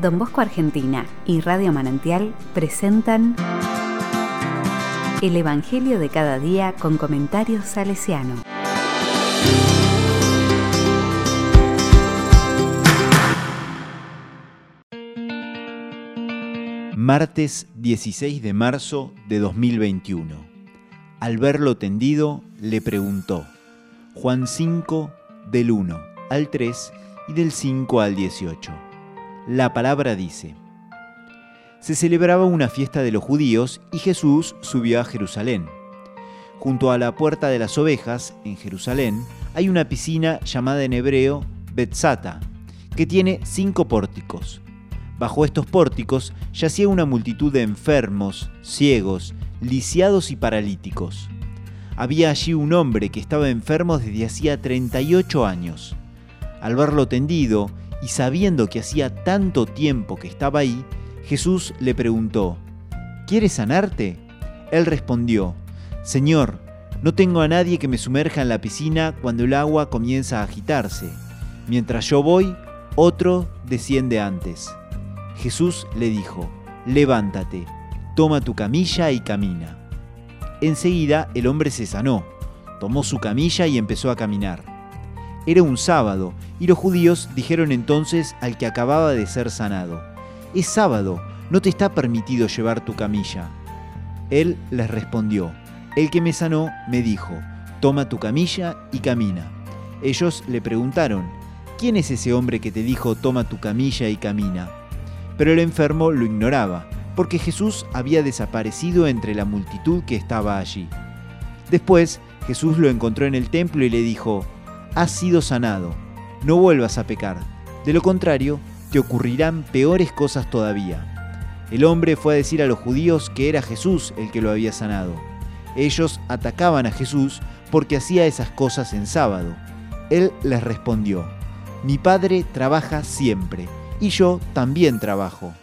Don Bosco Argentina y Radio Manantial presentan El Evangelio de cada día con comentarios salesiano. Martes 16 de marzo de 2021. Al verlo tendido, le preguntó. Juan 5, del 1 al 3 y del 5 al 18. La palabra dice, se celebraba una fiesta de los judíos y Jesús subió a Jerusalén. Junto a la puerta de las ovejas, en Jerusalén, hay una piscina llamada en hebreo Betzata, que tiene cinco pórticos. Bajo estos pórticos yacía una multitud de enfermos, ciegos, lisiados y paralíticos. Había allí un hombre que estaba enfermo desde hacía 38 años. Al verlo tendido y sabiendo que hacía tanto tiempo que estaba ahí, Jesús le preguntó, ¿Quieres sanarte? Él respondió, Señor, no tengo a nadie que me sumerja en la piscina cuando el agua comienza a agitarse. Mientras yo voy, otro desciende antes. Jesús le dijo, levántate, toma tu camilla y camina. Enseguida el hombre se sanó, tomó su camilla y empezó a caminar. Era un sábado, y los judíos dijeron entonces al que acababa de ser sanado, Es sábado, no te está permitido llevar tu camilla. Él les respondió, El que me sanó me dijo, Toma tu camilla y camina. Ellos le preguntaron, ¿quién es ese hombre que te dijo, Toma tu camilla y camina? Pero el enfermo lo ignoraba, porque Jesús había desaparecido entre la multitud que estaba allí. Después, Jesús lo encontró en el templo y le dijo, has sido sanado, no vuelvas a pecar, de lo contrario, te ocurrirán peores cosas todavía. El hombre fue a decir a los judíos que era Jesús el que lo había sanado. Ellos atacaban a Jesús porque hacía esas cosas en sábado. Él les respondió, mi padre trabaja siempre, y yo también trabajo.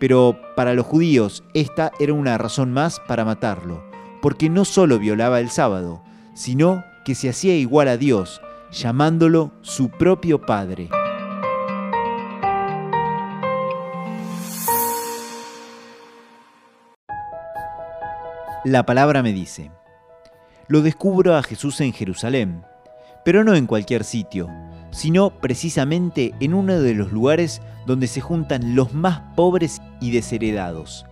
Pero para los judíos esta era una razón más para matarlo, porque no solo violaba el sábado, sino que se hacía igual a Dios, llamándolo su propio Padre. La palabra me dice, lo descubro a Jesús en Jerusalén, pero no en cualquier sitio, sino precisamente en uno de los lugares donde se juntan los más pobres y desheredados.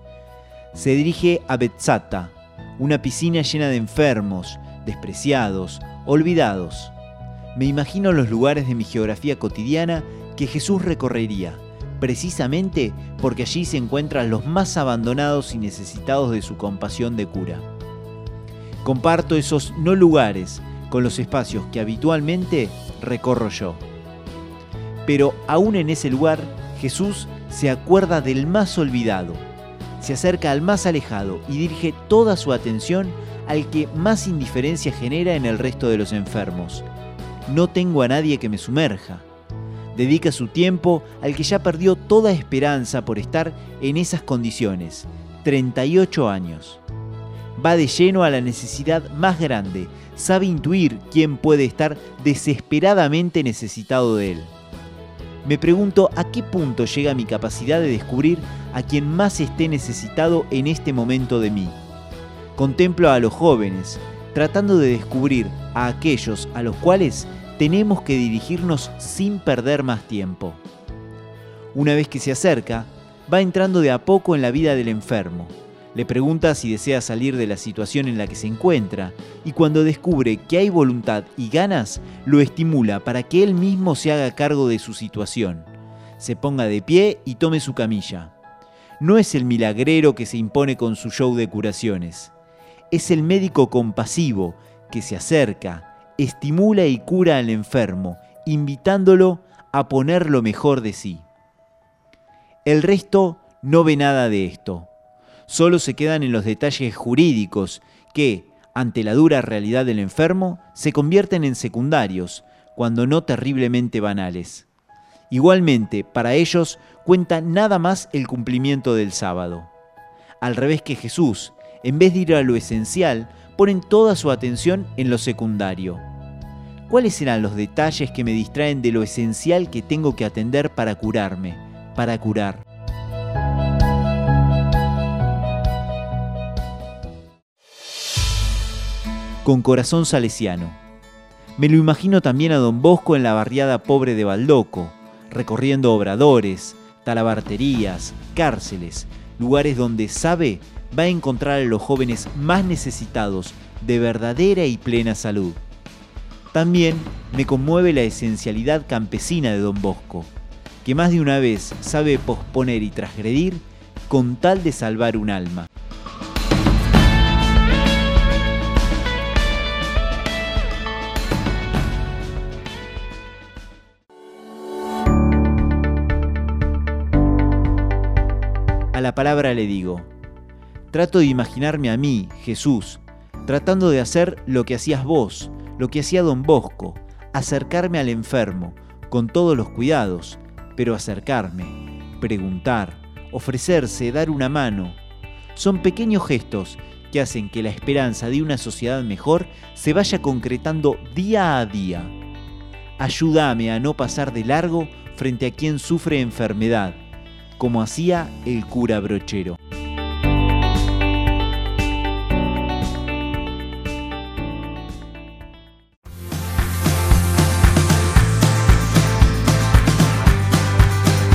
Se dirige a Betzata, una piscina llena de enfermos, despreciados, olvidados. Me imagino los lugares de mi geografía cotidiana que Jesús recorrería, precisamente porque allí se encuentran los más abandonados y necesitados de su compasión de cura. Comparto esos no lugares con los espacios que habitualmente recorro yo. Pero aún en ese lugar, Jesús se acuerda del más olvidado, se acerca al más alejado y dirige toda su atención al que más indiferencia genera en el resto de los enfermos, no tengo a nadie que me sumerja. Dedica su tiempo al que ya perdió toda esperanza por estar en esas condiciones, 38 años. Va de lleno a la necesidad más grande, sabe intuir quién puede estar desesperadamente necesitado de él. Me pregunto a qué punto llega mi capacidad de descubrir a quien más esté necesitado en este momento de mí. Contemplo a los jóvenes, tratando de descubrir a aquellos a los cuales tenemos que dirigirnos sin perder más tiempo. Una vez que se acerca, va entrando de a poco en la vida del enfermo. Le pregunta si desea salir de la situación en la que se encuentra y cuando descubre que hay voluntad y ganas, lo estimula para que él mismo se haga cargo de su situación. Se ponga de pie y tome su camilla. No es el milagrero que se impone con su show de curaciones. Es el médico compasivo que se acerca, estimula y cura al enfermo, invitándolo a poner lo mejor de sí. El resto no ve nada de esto. Solo se quedan en los detalles jurídicos que, ante la dura realidad del enfermo, se convierten en secundarios, cuando no terriblemente banales. Igualmente, para ellos cuenta nada más el cumplimiento del sábado. Al revés que Jesús, en vez de ir a lo esencial, ponen toda su atención en lo secundario. ¿Cuáles serán los detalles que me distraen de lo esencial que tengo que atender para curarme, para curar. Con corazón salesiano. Me lo imagino también a don Bosco en la barriada pobre de Baldoco, recorriendo obradores, talabarterías, cárceles, lugares donde sabe va a encontrar a los jóvenes más necesitados de verdadera y plena salud. También me conmueve la esencialidad campesina de don Bosco, que más de una vez sabe posponer y transgredir con tal de salvar un alma. A la palabra le digo, trato de imaginarme a mí, Jesús, tratando de hacer lo que hacías vos, lo que hacía don Bosco, acercarme al enfermo, con todos los cuidados, pero acercarme, preguntar, ofrecerse, dar una mano. Son pequeños gestos que hacen que la esperanza de una sociedad mejor se vaya concretando día a día. Ayúdame a no pasar de largo frente a quien sufre enfermedad, como hacía el cura brochero.